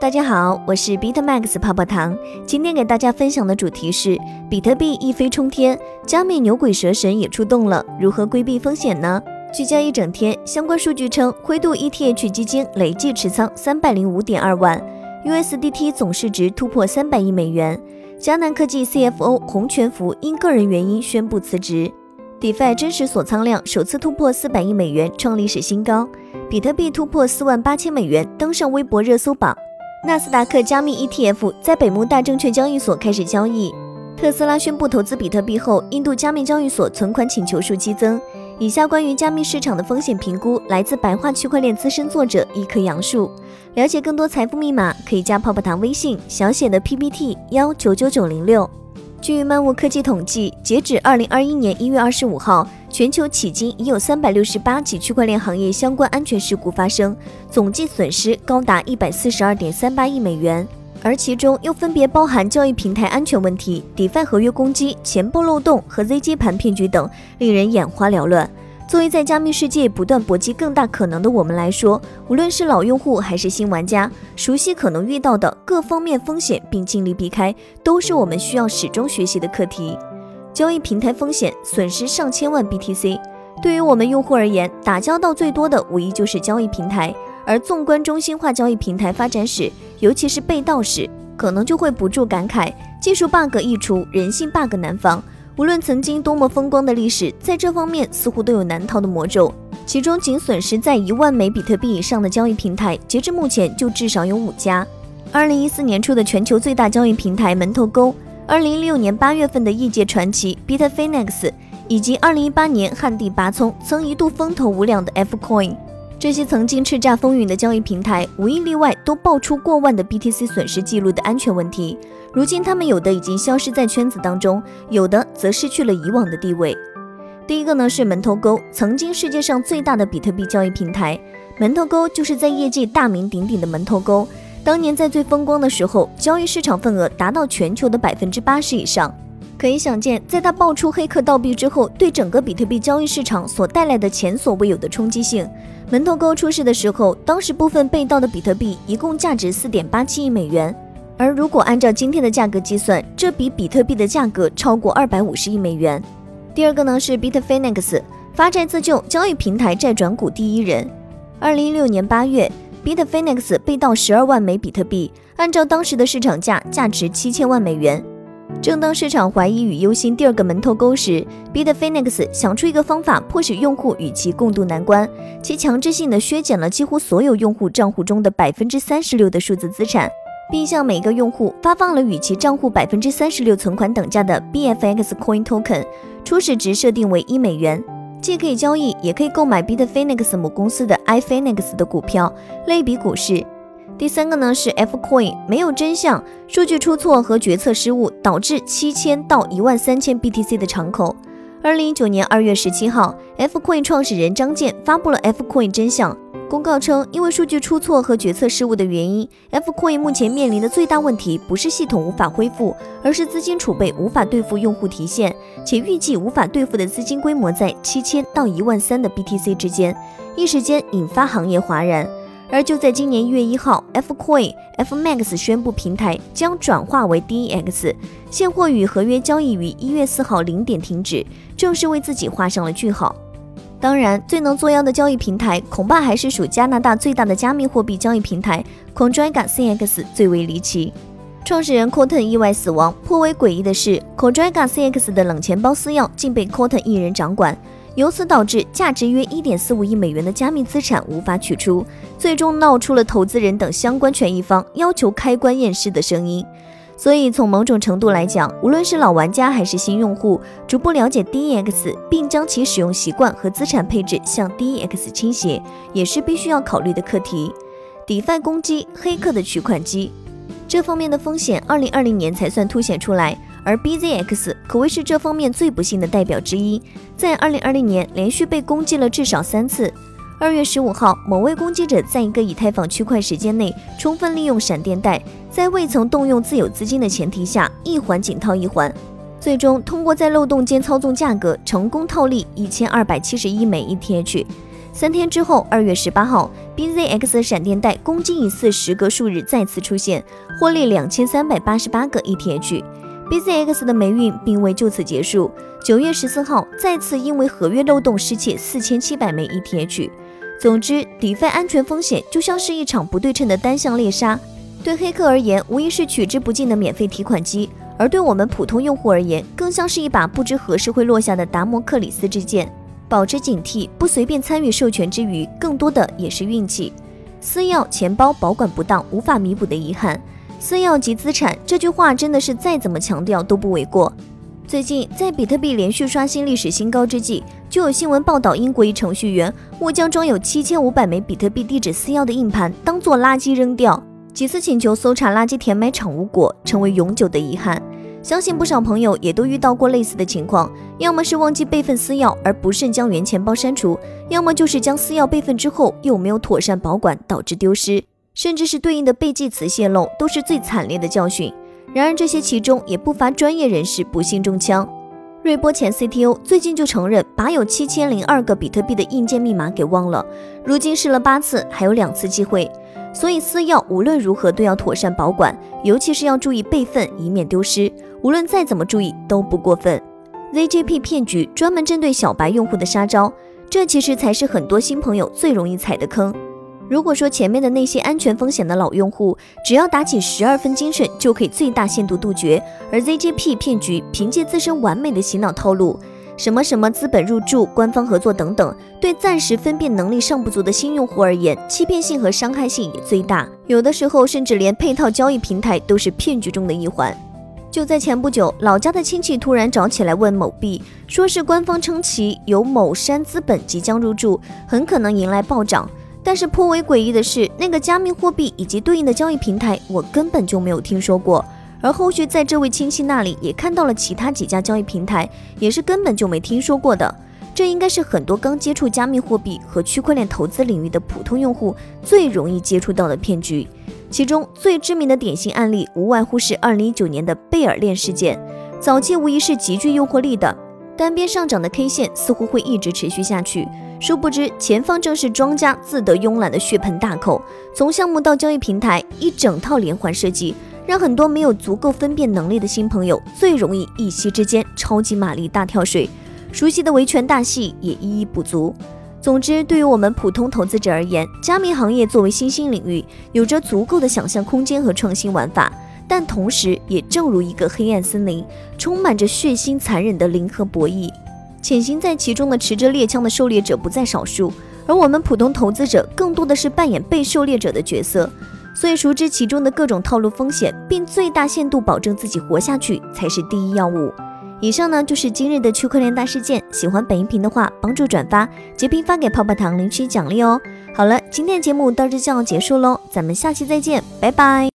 大家好，我是 BitMax 泡泡糖。今天给大家分享的主题是比特币一飞冲天，加密牛鬼蛇神也出动了，如何规避风险呢？聚焦一整天，相关数据称，灰度 ETH 基金累计持仓三百零五点二万，USDT 总市值突破三百亿美元。迦南科技 CFO 洪全福因个人原因宣布辞职。DeFi 真实锁仓量首次突破四百亿美元，创历史新高。比特币突破四万八千美元，登上微博热搜榜。纳斯达克加密 ETF 在北慕大证券交易所开始交易。特斯拉宣布投资比特币后，印度加密交易所存款请求数激增。以下关于加密市场的风险评估来自白话区块链资深作者一棵杨树。了解更多财富密码，可以加泡泡糖微信小写的 PPT 幺九九九零六。据漫物科技统计，截止二零二一年一月二十五号，全球迄今已有三百六十八起区块链行业相关安全事故发生，总计损失高达一百四十二点三八亿美元，而其中又分别包含交易平台安全问题、DeFi 合约攻击、钱包漏洞和 Z 接盘骗局等，令人眼花缭乱。作为在加密世界不断搏击更大可能的我们来说，无论是老用户还是新玩家，熟悉可能遇到的各方面风险，并尽力避开，都是我们需要始终学习的课题。交易平台风险损失上千万 BTC，对于我们用户而言，打交道最多的无疑就是交易平台。而纵观中心化交易平台发展史，尤其是被盗史，可能就会不住感慨：技术 bug 易除，人性 bug 难防。无论曾经多么风光的历史，在这方面似乎都有难逃的魔咒。其中，仅损失在一万枚比特币以上的交易平台，截至目前就至少有五家。二零一四年初的全球最大交易平台门头沟，二零一六年八月份的异界传奇 Bitfenix，以及二零一八年旱地拔葱、曾一度风头无两的 Fcoin，这些曾经叱咤风云的交易平台，无一例外都爆出过万的 BTC 损失记录的安全问题。如今，他们有的已经消失在圈子当中，有的则失去了以往的地位。第一个呢是门头沟，曾经世界上最大的比特币交易平台。门头沟就是在业界大名鼎鼎的门头沟，当年在最风光的时候，交易市场份额达到全球的百分之八十以上。可以想见，在它爆出黑客盗币之后，对整个比特币交易市场所带来的前所未有的冲击性。门头沟出事的时候，当时部分被盗的比特币一共价值四点八七亿美元。而如果按照今天的价格计算，这比比特币的价格超过二百五十亿美元。第二个呢是 Bitfinex 发债自救交易平台债转股第一人。二零一六年八月，Bitfinex 被盗十二万枚比特币，按照当时的市场价，价值七千万美元。正当市场怀疑与忧心第二个门头沟时，Bitfinex 想出一个方法，迫使用户与其共度难关，其强制性的削减了几乎所有用户账户中的百分之三十六的数字资产。并向每个用户发放了与其账户百分之三十六存款等价的 BFX Coin Token，初始值设定为一美元，既可以交易，也可以购买 Bitfinex 母公司的 iFinex 的股票，类比股市。第三个呢是 F Coin 没有真相，数据出错和决策失误导致七千到一万三千 BTC 的敞口。二零一九年二月十七号，F Coin 创始人张建发布了 F Coin 真相。公告称，因为数据出错和决策失误的原因，Fcoin 目前面临的最大问题不是系统无法恢复，而是资金储备无法兑付用户提现，且预计无法兑付的资金规模在七千到一万三的 BTC 之间，一时间引发行业哗然。而就在今年一月一号，Fcoin Fmax 宣布平台将转化为 DEX，现货与合约交易于一月四号零点停止，正式为自己画上了句号。当然，最能作妖的交易平台，恐怕还是属加拿大最大的加密货币交易平台 Quadriga CX 最为离奇。创始人 Cotton 意外死亡，颇为诡异的是，Quadriga CX 的冷钱包私钥竟被 Cotton 一人掌管，由此导致价值约1.45亿美元的加密资产无法取出，最终闹出了投资人等相关权益方要求开棺验尸的声音。所以，从某种程度来讲，无论是老玩家还是新用户，逐步了解 DEX，并将其使用习惯和资产配置向 DEX 倾斜，也是必须要考虑的课题。DeFi 攻击黑客的取款机这方面的风险，二零二零年才算凸显出来，而 BZX 可谓是这方面最不幸的代表之一，在二零二零年连续被攻击了至少三次。二月十五号，某位攻击者在一个以太坊区块时间内，充分利用闪电贷，在未曾动用自有资金的前提下，一环紧套一环，最终通过在漏洞间操纵价格，成功套利一千二百七十一枚 ETH。三天之后，二月十八号，BZX 闪电贷攻击一次时隔数日再次出现，获利两千三百八十八个 ETH。BZX 的霉运并未就此结束，九月十四号再次因为合约漏洞失窃四千七百枚 ETH。总之底费安全风险就像是一场不对称的单向猎杀，对黑客而言无疑是取之不尽的免费提款机，而对我们普通用户而言，更像是一把不知何时会落下的达摩克里斯之剑。保持警惕，不随便参与授权之余，更多的也是运气。私钥钱包保管不当，无法弥补的遗憾。私钥及资产，这句话真的是再怎么强调都不为过。最近，在比特币连续刷新历史新高之际，就有新闻报道，英国一程序员误将装有七千五百枚比特币地址私钥的硬盘当做垃圾扔掉，几次请求搜查垃圾填埋场无果，成为永久的遗憾。相信不少朋友也都遇到过类似的情况，要么是忘记备份私钥而不慎将原钱包删除，要么就是将私钥备份之后又没有妥善保管导致丢失，甚至是对应的备记词泄露，都是最惨烈的教训。然而这些其中也不乏专业人士不幸中枪。瑞波前 CTO 最近就承认把有七千零二个比特币的硬件密码给忘了，如今试了八次，还有两次机会。所以私钥无论如何都要妥善保管，尤其是要注意备份，以免丢失。无论再怎么注意都不过分。ZJP 骗局专门针对小白用户的杀招，这其实才是很多新朋友最容易踩的坑。如果说前面的那些安全风险的老用户，只要打起十二分精神就可以最大限度杜绝，而 ZJP 骗局凭借自身完美的洗脑套路，什么什么资本入驻、官方合作等等，对暂时分辨能力尚不足的新用户而言，欺骗性和伤害性也最大。有的时候甚至连配套交易平台都是骗局中的一环。就在前不久，老家的亲戚突然找起来问某币，说是官方称其有某山资本即将入驻，很可能迎来暴涨。但是颇为诡异的是，那个加密货币以及对应的交易平台，我根本就没有听说过。而后续在这位亲戚那里也看到了其他几家交易平台，也是根本就没听说过的。这应该是很多刚接触加密货币和区块链投资领域的普通用户最容易接触到的骗局。其中最知名的典型案例，无外乎是2019年的贝尔链事件。早期无疑是极具诱惑力的，单边上涨的 K 线似乎会一直持续下去。殊不知，前方正是庄家自得慵懒的血盆大口。从项目到交易平台，一整套连环设计，让很多没有足够分辨能力的新朋友最容易一夕之间超级玛丽大跳水。熟悉的维权大戏也一一补足。总之，对于我们普通投资者而言，加密行业作为新兴领域，有着足够的想象空间和创新玩法，但同时也正如一个黑暗森林，充满着血腥残忍的零和博弈。潜行在其中的持着猎枪的狩猎者不在少数，而我们普通投资者更多的是扮演被狩猎者的角色。所以，熟知其中的各种套路风险，并最大限度保证自己活下去，才是第一要务。以上呢就是今日的区块链大事件。喜欢本音频的话，帮助转发、截屏发给泡泡糖领取奖励哦。好了，今天的节目到这就要结束喽，咱们下期再见，拜拜。